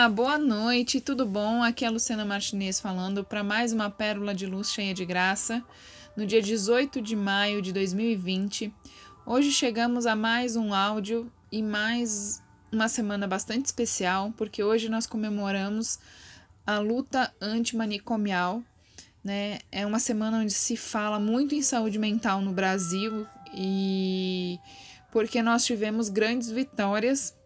Olá, boa noite, tudo bom? Aqui é a Luciana Martinez falando para mais uma pérola de luz cheia de graça, no dia 18 de maio de 2020. Hoje chegamos a mais um áudio e mais uma semana bastante especial, porque hoje nós comemoramos a luta antimanicomial. Né? É uma semana onde se fala muito em saúde mental no Brasil e porque nós tivemos grandes vitórias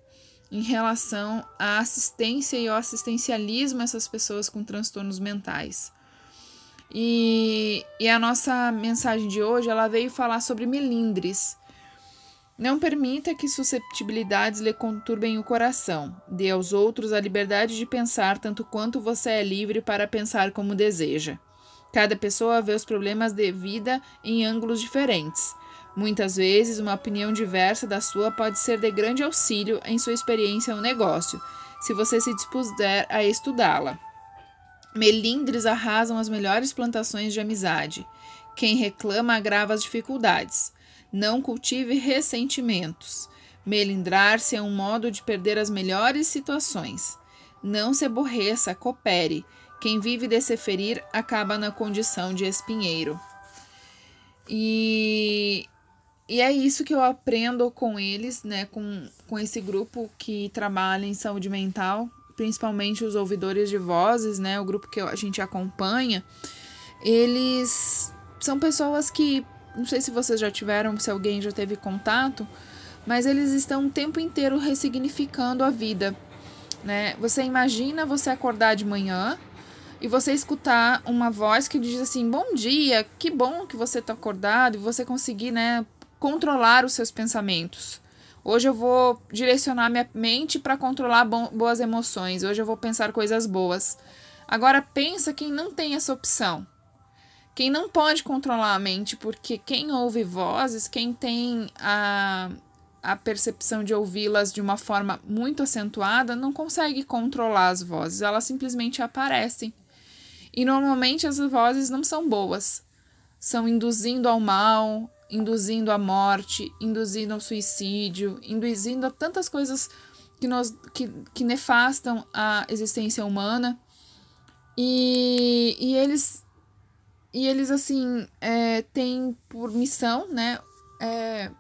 em relação à assistência e ao assistencialismo a essas pessoas com transtornos mentais. E, e a nossa mensagem de hoje ela veio falar sobre melindres. Não permita que susceptibilidades lhe conturbem o coração. Dê aos outros a liberdade de pensar tanto quanto você é livre para pensar como deseja. Cada pessoa vê os problemas de vida em ângulos diferentes. Muitas vezes, uma opinião diversa da sua pode ser de grande auxílio em sua experiência no negócio, se você se dispuser a estudá-la. Melindres arrasam as melhores plantações de amizade. Quem reclama agrava as dificuldades. Não cultive ressentimentos. Melindrar-se é um modo de perder as melhores situações. Não se aborreça, coopere. Quem vive de se ferir acaba na condição de espinheiro. E e é isso que eu aprendo com eles, né, com, com esse grupo que trabalha em saúde mental, principalmente os ouvidores de vozes, né, o grupo que a gente acompanha. Eles são pessoas que, não sei se vocês já tiveram, se alguém já teve contato, mas eles estão o tempo inteiro ressignificando a vida, né? Você imagina você acordar de manhã e você escutar uma voz que diz assim: "Bom dia, que bom que você está acordado" e você conseguir, né, controlar os seus pensamentos. Hoje eu vou direcionar minha mente para controlar boas emoções. Hoje eu vou pensar coisas boas. Agora pensa quem não tem essa opção. Quem não pode controlar a mente, porque quem ouve vozes, quem tem a, a percepção de ouvi-las de uma forma muito acentuada, não consegue controlar as vozes, elas simplesmente aparecem. E normalmente as vozes não são boas, são induzindo ao mal, induzindo à morte, induzindo ao suicídio, induzindo a tantas coisas que, nós, que, que nefastam a existência humana. E, e eles, e eles assim, é, têm por missão, né, é,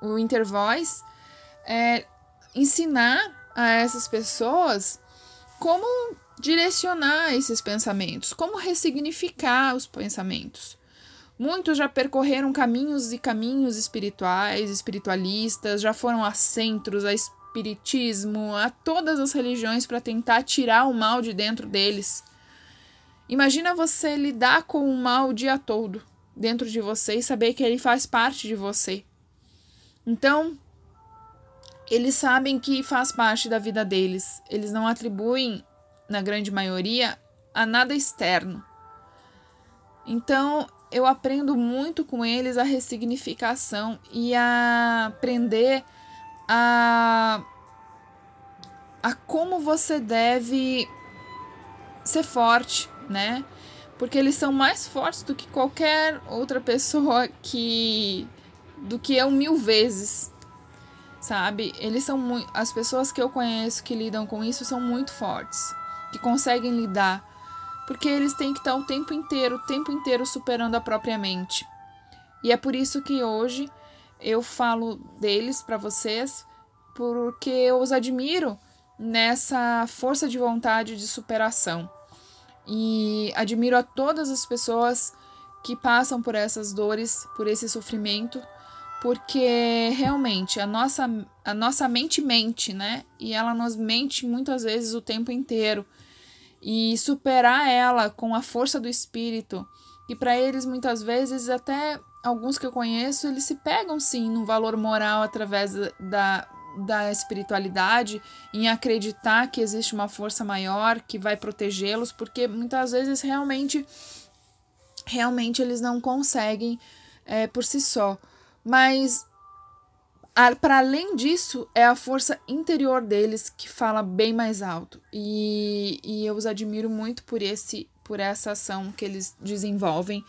o Intervoice, é, ensinar a essas pessoas como direcionar esses pensamentos, como ressignificar os pensamentos. Muitos já percorreram caminhos e caminhos espirituais, espiritualistas, já foram a centros, a espiritismo, a todas as religiões para tentar tirar o mal de dentro deles. Imagina você lidar com o mal o dia todo dentro de você e saber que ele faz parte de você. Então, eles sabem que faz parte da vida deles. Eles não atribuem, na grande maioria, a nada externo. Então, eu aprendo muito com eles a ressignificação e a aprender a, a como você deve ser forte, né? Porque eles são mais fortes do que qualquer outra pessoa que. do que eu mil vezes. Sabe? Eles são muito. As pessoas que eu conheço que lidam com isso são muito fortes. Que conseguem lidar porque eles têm que estar o tempo inteiro, o tempo inteiro superando a própria mente. E é por isso que hoje eu falo deles para vocês, porque eu os admiro nessa força de vontade de superação. E admiro a todas as pessoas que passam por essas dores, por esse sofrimento, porque realmente a nossa, a nossa mente mente, né? E ela nos mente muitas vezes o tempo inteiro e superar ela com a força do espírito. E para eles, muitas vezes, até alguns que eu conheço, eles se pegam sim no valor moral através da, da espiritualidade, em acreditar que existe uma força maior que vai protegê-los, porque muitas vezes realmente, realmente eles não conseguem é, por si só. Mas para além disso, é a força interior deles que fala bem mais alto. E, e eu os admiro muito por, esse, por essa ação que eles desenvolvem.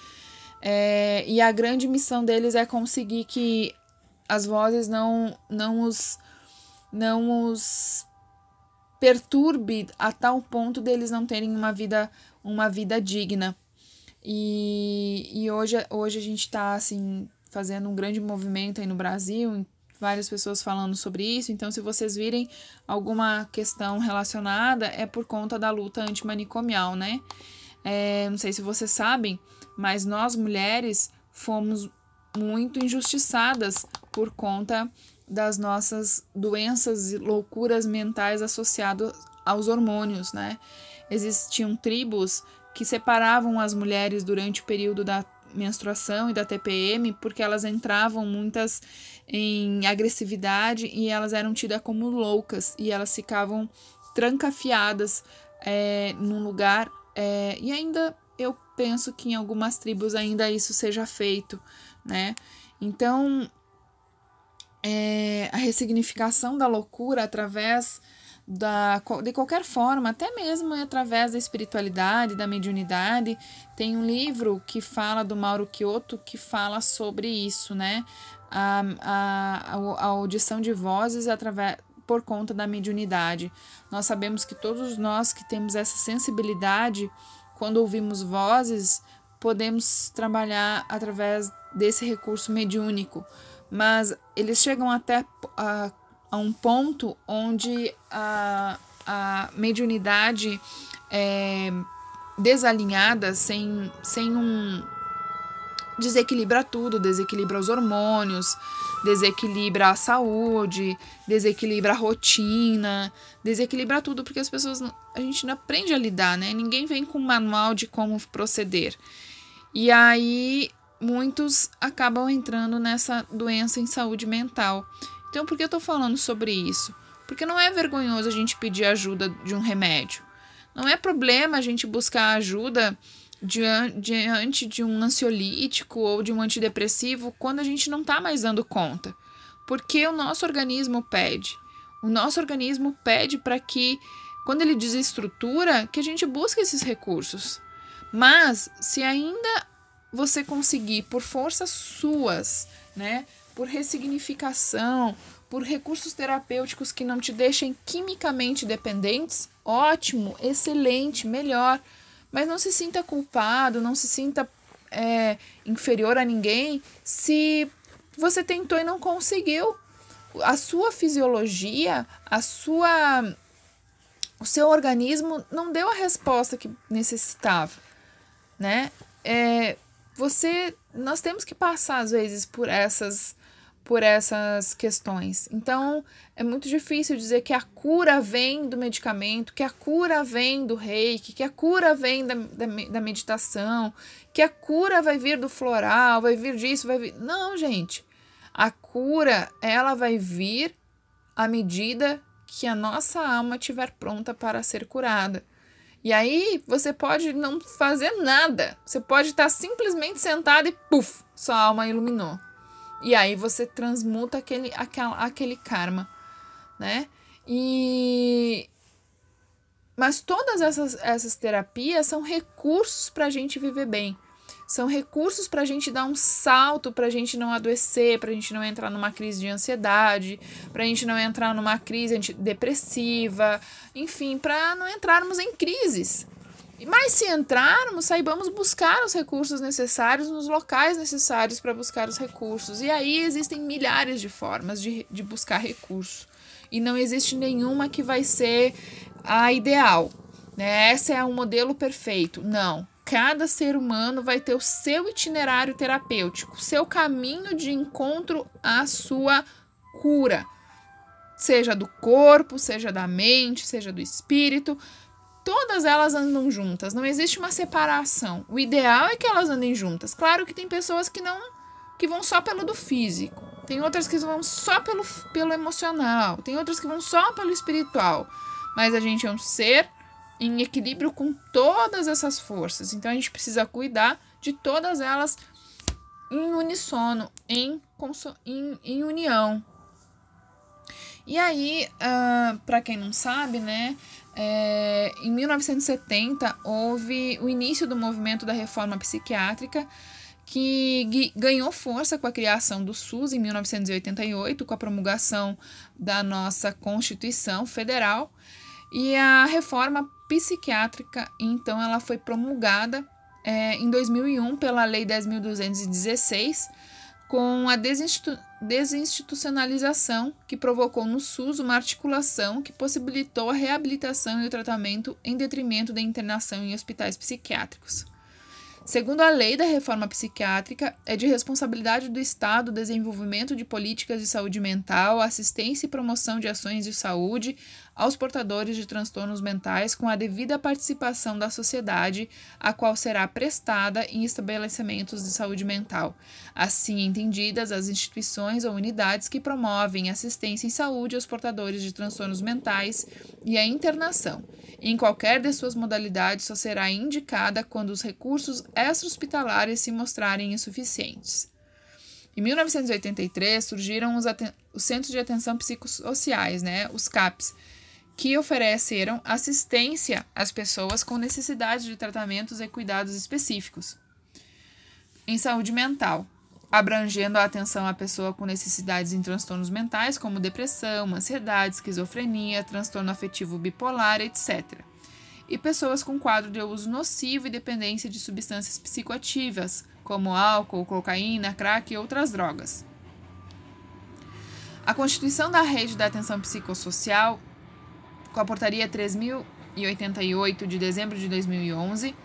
É, e a grande missão deles é conseguir que as vozes não, não os. não os. perturbe a tal ponto deles não terem uma vida, uma vida digna. E, e hoje, hoje a gente está assim, fazendo um grande movimento aí no Brasil, várias pessoas falando sobre isso. Então, se vocês virem alguma questão relacionada, é por conta da luta antimanicomial, né? É, não sei se vocês sabem, mas nós mulheres fomos muito injustiçadas por conta das nossas doenças e loucuras mentais associadas aos hormônios, né? Existiam tribos que separavam as mulheres durante o período da menstruação e da TPM porque elas entravam muitas em agressividade e elas eram tidas como loucas e elas ficavam trancafiadas é, num lugar é, e ainda eu penso que em algumas tribos ainda isso seja feito, né? Então é, a ressignificação da loucura através da, de qualquer forma, até mesmo através da espiritualidade, da mediunidade. Tem um livro que fala do Mauro Kyoto que fala sobre isso, né? A, a, a audição de vozes através por conta da mediunidade. Nós sabemos que todos nós que temos essa sensibilidade, quando ouvimos vozes, podemos trabalhar através desse recurso mediúnico mas eles chegam até a, a um ponto onde a, a mediunidade é desalinhada, sem, sem um. Desequilibra tudo, desequilibra os hormônios, desequilibra a saúde, desequilibra a rotina, desequilibra tudo, porque as pessoas. a gente não aprende a lidar, né? Ninguém vem com um manual de como proceder. E aí muitos acabam entrando nessa doença em saúde mental. Então, por que eu estou falando sobre isso? Porque não é vergonhoso a gente pedir ajuda de um remédio. Não é problema a gente buscar ajuda diante de um ansiolítico ou de um antidepressivo quando a gente não está mais dando conta. Porque o nosso organismo pede. O nosso organismo pede para que, quando ele desestrutura, que a gente busque esses recursos. Mas, se ainda você conseguir, por forças suas, né, por ressignificação, por recursos terapêuticos que não te deixem quimicamente dependentes, ótimo, excelente, melhor. Mas não se sinta culpado, não se sinta é, inferior a ninguém se você tentou e não conseguiu. A sua fisiologia, a sua o seu organismo não deu a resposta que necessitava, né? É, você nós temos que passar às vezes por essas por essas questões. Então, é muito difícil dizer que a cura vem do medicamento, que a cura vem do reiki, que a cura vem da, da, da meditação, que a cura vai vir do floral, vai vir disso, vai vir. Não, gente. A cura, ela vai vir à medida que a nossa alma estiver pronta para ser curada. E aí você pode não fazer nada. Você pode estar simplesmente sentado e puf, sua alma iluminou. E aí você transmuta aquele, aquele, aquele karma, né? E mas todas essas, essas terapias são recursos para a gente viver bem. São recursos para a gente dar um salto, para a gente não adoecer, para a gente não entrar numa crise de ansiedade, para a gente não entrar numa crise depressiva, enfim, para não entrarmos em crises. Mas se entrarmos, saibamos buscar os recursos necessários nos locais necessários para buscar os recursos. E aí existem milhares de formas de, de buscar recursos. E não existe nenhuma que vai ser a ideal. Né? Essa é o modelo perfeito. Não cada ser humano vai ter o seu itinerário terapêutico, seu caminho de encontro à sua cura, seja do corpo, seja da mente, seja do espírito. Todas elas andam juntas, não existe uma separação. O ideal é que elas andem juntas. Claro que tem pessoas que não que vão só pelo do físico, tem outras que vão só pelo, pelo emocional, tem outras que vão só pelo espiritual. Mas a gente é um ser em equilíbrio com todas essas forças. Então a gente precisa cuidar de todas elas em unissono, em, em, em união. E aí, uh, ah, para quem não sabe, né, é, em 1970 houve o início do movimento da reforma psiquiátrica que ganhou força com a criação do SUS em 1988, com a promulgação da nossa Constituição Federal. E a reforma psiquiátrica, então, ela foi promulgada é, em 2001 pela Lei 10.216, com a desinstitu desinstitucionalização que provocou no SUS uma articulação que possibilitou a reabilitação e o tratamento em detrimento da internação em hospitais psiquiátricos. Segundo a lei da reforma psiquiátrica, é de responsabilidade do Estado o desenvolvimento de políticas de saúde mental, assistência e promoção de ações de saúde aos portadores de transtornos mentais com a devida participação da sociedade, a qual será prestada em estabelecimentos de saúde mental, assim entendidas as instituições ou unidades que promovem assistência em saúde aos portadores de transtornos mentais e a internação. Em qualquer de suas modalidades, só será indicada quando os recursos extra-hospitalares se mostrarem insuficientes. Em 1983, surgiram os, os Centros de Atenção Psicossociais, né, os CAPs, que ofereceram assistência às pessoas com necessidade de tratamentos e cuidados específicos em saúde mental, abrangendo a atenção à pessoa com necessidades em transtornos mentais, como depressão, ansiedade, esquizofrenia, transtorno afetivo bipolar, etc. E pessoas com quadro de uso nocivo e dependência de substâncias psicoativas, como álcool, cocaína, crack e outras drogas. A constituição da Rede da Atenção Psicossocial, com a Portaria 3088 de dezembro de 2011,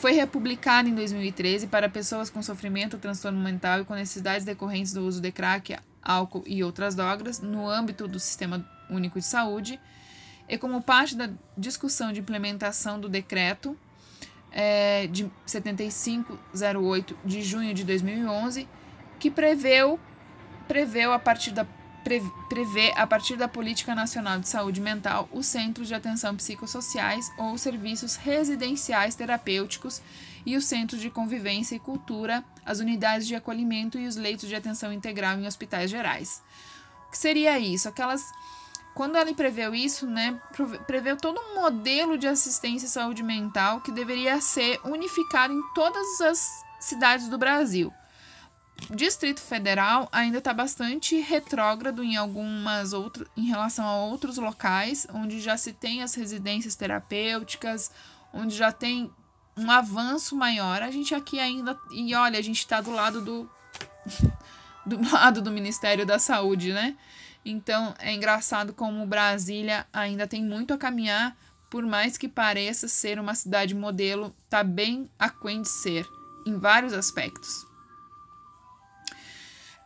foi republicada em 2013 para pessoas com sofrimento, transtorno mental e com necessidades decorrentes do uso de crack, álcool e outras drogas no âmbito do Sistema Único de Saúde, e como parte da discussão de implementação do decreto é, de 7508 de junho de 2011, que preveu, preveu a partir da prevê, a partir da Política Nacional de Saúde Mental, os centros de atenção psicossociais ou serviços residenciais terapêuticos e os centros de convivência e cultura, as unidades de acolhimento e os leitos de atenção integral em hospitais gerais. O que seria isso? Aquelas. Quando ela preveu isso, né, preveu todo um modelo de assistência à saúde mental que deveria ser unificado em todas as cidades do Brasil. Distrito Federal ainda está bastante retrógrado em algumas outras em relação a outros locais onde já se tem as residências terapêuticas, onde já tem um avanço maior. A gente aqui ainda e olha, a gente está do lado do do lado do Ministério da Saúde, né? Então é engraçado como Brasília ainda tem muito a caminhar, por mais que pareça ser uma cidade modelo, tá bem aquém de ser em vários aspectos.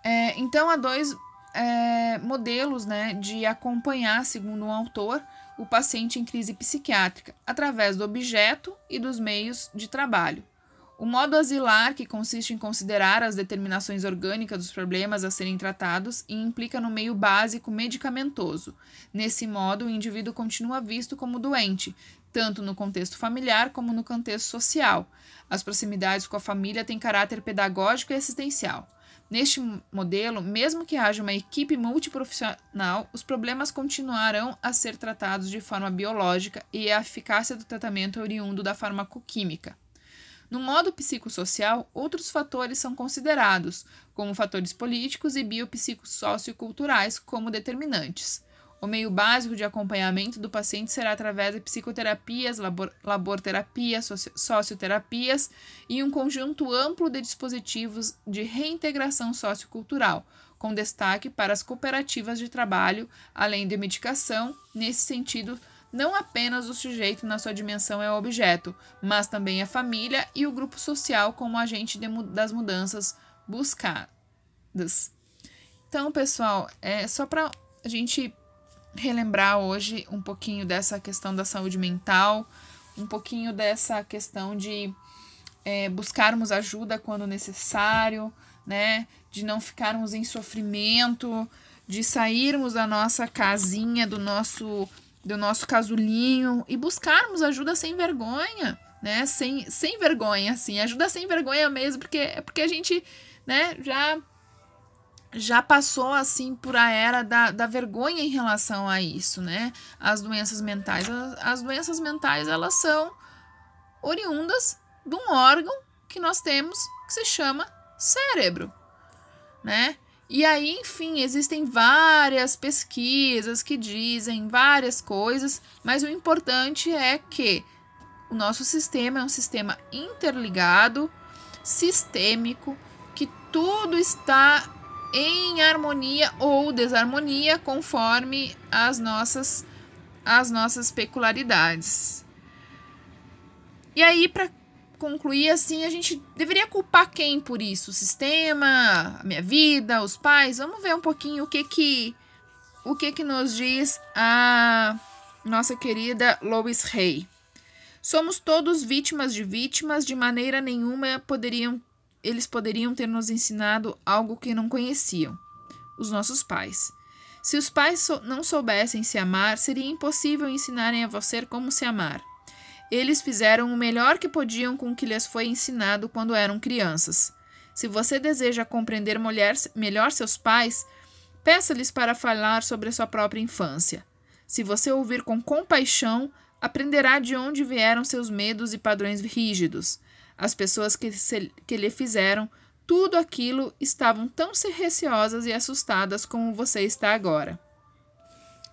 É, então, há dois é, modelos né, de acompanhar, segundo um autor, o paciente em crise psiquiátrica, através do objeto e dos meios de trabalho. O modo asilar, que consiste em considerar as determinações orgânicas dos problemas a serem tratados e implica no meio básico medicamentoso. Nesse modo, o indivíduo continua visto como doente, tanto no contexto familiar como no contexto social. As proximidades com a família têm caráter pedagógico e assistencial. Neste modelo, mesmo que haja uma equipe multiprofissional, os problemas continuarão a ser tratados de forma biológica e a eficácia do tratamento é oriundo da farmacoquímica. No modo psicossocial, outros fatores são considerados, como fatores políticos e biopsicossocioculturais como determinantes. O meio básico de acompanhamento do paciente será através de psicoterapias, labor, laborterapias, socioterapias e um conjunto amplo de dispositivos de reintegração sociocultural, com destaque para as cooperativas de trabalho, além de medicação. Nesse sentido, não apenas o sujeito na sua dimensão é o objeto, mas também a família e o grupo social como agente de, das mudanças buscadas. Então, pessoal, é só para a gente relembrar hoje um pouquinho dessa questão da saúde mental, um pouquinho dessa questão de é, buscarmos ajuda quando necessário, né? De não ficarmos em sofrimento, de sairmos da nossa casinha, do nosso do nosso casulinho e buscarmos ajuda sem vergonha, né? Sem, sem vergonha, assim, ajuda sem vergonha mesmo, porque é porque a gente, né, já já passou assim por a era da, da vergonha em relação a isso, né? As doenças mentais. As, as doenças mentais, elas são oriundas de um órgão que nós temos que se chama cérebro, né? E aí, enfim, existem várias pesquisas que dizem várias coisas, mas o importante é que o nosso sistema é um sistema interligado, sistêmico, que tudo está em harmonia ou desarmonia conforme as nossas as nossas peculiaridades. E aí para concluir assim, a gente deveria culpar quem por isso? O sistema, a minha vida, os pais? Vamos ver um pouquinho o que que o que que nos diz a nossa querida Lois Hay. Somos todos vítimas de vítimas, de maneira nenhuma poderiam eles poderiam ter nos ensinado algo que não conheciam, os nossos pais. Se os pais não soubessem se amar, seria impossível ensinarem a você como se amar. Eles fizeram o melhor que podiam com o que lhes foi ensinado quando eram crianças. Se você deseja compreender mulher, melhor seus pais, peça-lhes para falar sobre a sua própria infância. Se você ouvir com compaixão, aprenderá de onde vieram seus medos e padrões rígidos. As pessoas que, se, que lhe fizeram tudo aquilo estavam tão receosas e assustadas como você está agora.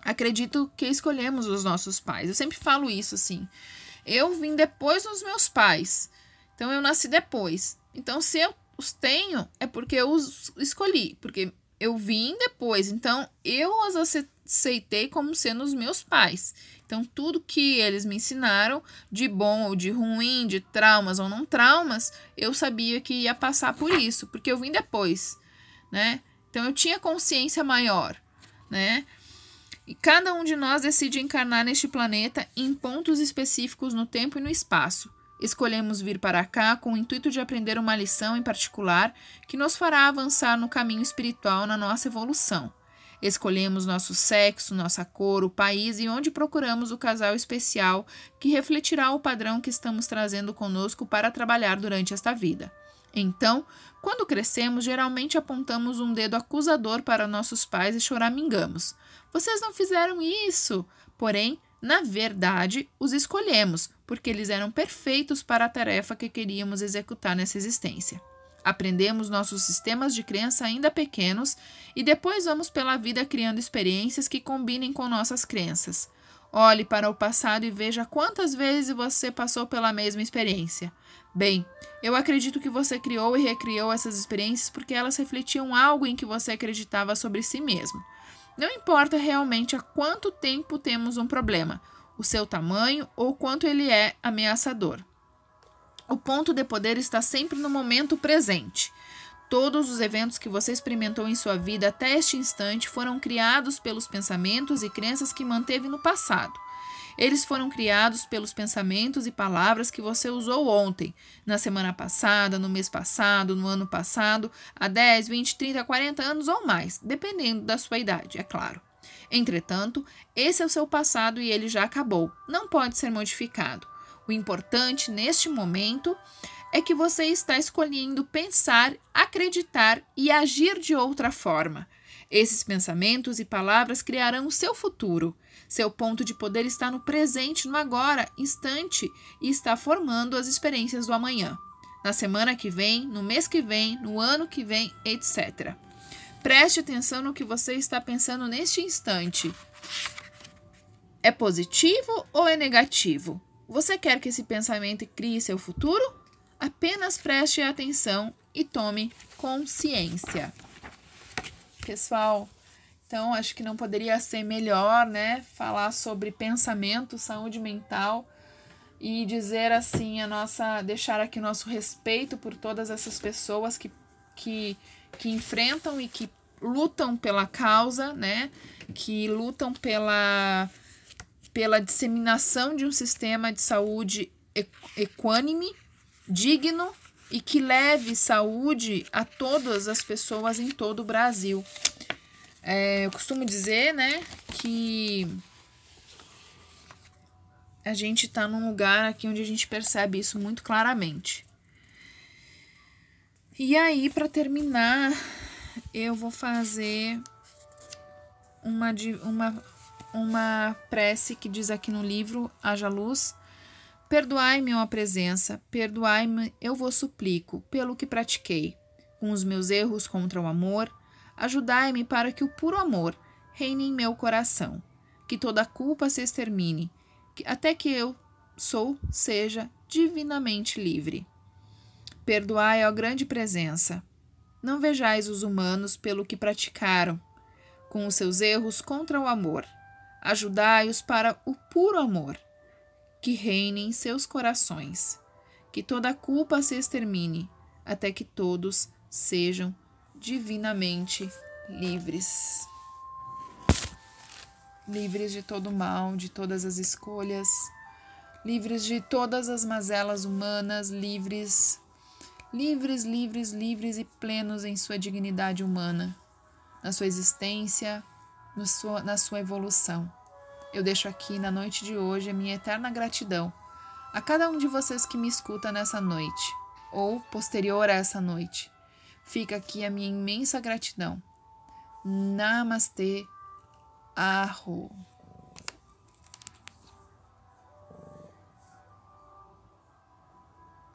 Acredito que escolhemos os nossos pais. Eu sempre falo isso assim. Eu vim depois dos meus pais. Então eu nasci depois. Então se eu os tenho é porque eu os escolhi, porque eu vim depois. Então eu os aceitei como sendo os meus pais. Então, tudo que eles me ensinaram, de bom ou de ruim, de traumas ou não traumas, eu sabia que ia passar por isso, porque eu vim depois, né? Então, eu tinha consciência maior, né? E cada um de nós decide encarnar neste planeta em pontos específicos no tempo e no espaço. Escolhemos vir para cá com o intuito de aprender uma lição em particular que nos fará avançar no caminho espiritual na nossa evolução. Escolhemos nosso sexo, nossa cor, o país e onde procuramos o casal especial que refletirá o padrão que estamos trazendo conosco para trabalhar durante esta vida. Então, quando crescemos, geralmente apontamos um dedo acusador para nossos pais e choramingamos. Vocês não fizeram isso! Porém, na verdade, os escolhemos, porque eles eram perfeitos para a tarefa que queríamos executar nessa existência. Aprendemos nossos sistemas de crença ainda pequenos e depois vamos pela vida criando experiências que combinem com nossas crenças. Olhe para o passado e veja quantas vezes você passou pela mesma experiência. Bem, eu acredito que você criou e recriou essas experiências porque elas refletiam algo em que você acreditava sobre si mesmo. Não importa realmente há quanto tempo temos um problema, o seu tamanho ou quanto ele é ameaçador. O ponto de poder está sempre no momento presente. Todos os eventos que você experimentou em sua vida até este instante foram criados pelos pensamentos e crenças que manteve no passado. Eles foram criados pelos pensamentos e palavras que você usou ontem, na semana passada, no mês passado, no ano passado, há 10, 20, 30, 40 anos ou mais, dependendo da sua idade, é claro. Entretanto, esse é o seu passado e ele já acabou, não pode ser modificado. O importante neste momento é que você está escolhendo pensar, acreditar e agir de outra forma. Esses pensamentos e palavras criarão o seu futuro. Seu ponto de poder está no presente, no agora, instante, e está formando as experiências do amanhã. Na semana que vem, no mês que vem, no ano que vem, etc. Preste atenção no que você está pensando neste instante. É positivo ou é negativo? Você quer que esse pensamento crie seu futuro? Apenas preste atenção e tome consciência. Pessoal, então acho que não poderia ser melhor, né, falar sobre pensamento, saúde mental e dizer assim a nossa, deixar aqui o nosso respeito por todas essas pessoas que que que enfrentam e que lutam pela causa, né? Que lutam pela pela disseminação de um sistema de saúde equânime, digno e que leve saúde a todas as pessoas em todo o Brasil. É, eu costumo dizer, né, que a gente está num lugar aqui onde a gente percebe isso muito claramente. E aí, para terminar, eu vou fazer uma, uma uma prece que diz aqui no livro Haja Luz: Perdoai-me, ó presença, perdoai-me, eu vos suplico, pelo que pratiquei, com os meus erros contra o amor, Ajudai-me para que o puro amor reine em meu coração, que toda culpa se extermine, até que eu sou seja divinamente livre. Perdoai, ó grande presença. Não vejais os humanos pelo que praticaram, com os seus erros contra o amor. Ajudai-os para o puro amor, que reine em seus corações. Que toda culpa se extermine, até que todos sejam divinamente livres. Livres de todo mal, de todas as escolhas, livres de todas as mazelas humanas, livres, livres, livres, livres e plenos em sua dignidade humana, na sua existência, sua, na sua evolução. Eu deixo aqui na noite de hoje a minha eterna gratidão a cada um de vocês que me escuta nessa noite ou posterior a essa noite Fica aqui a minha imensa gratidão. Namastê, Arro.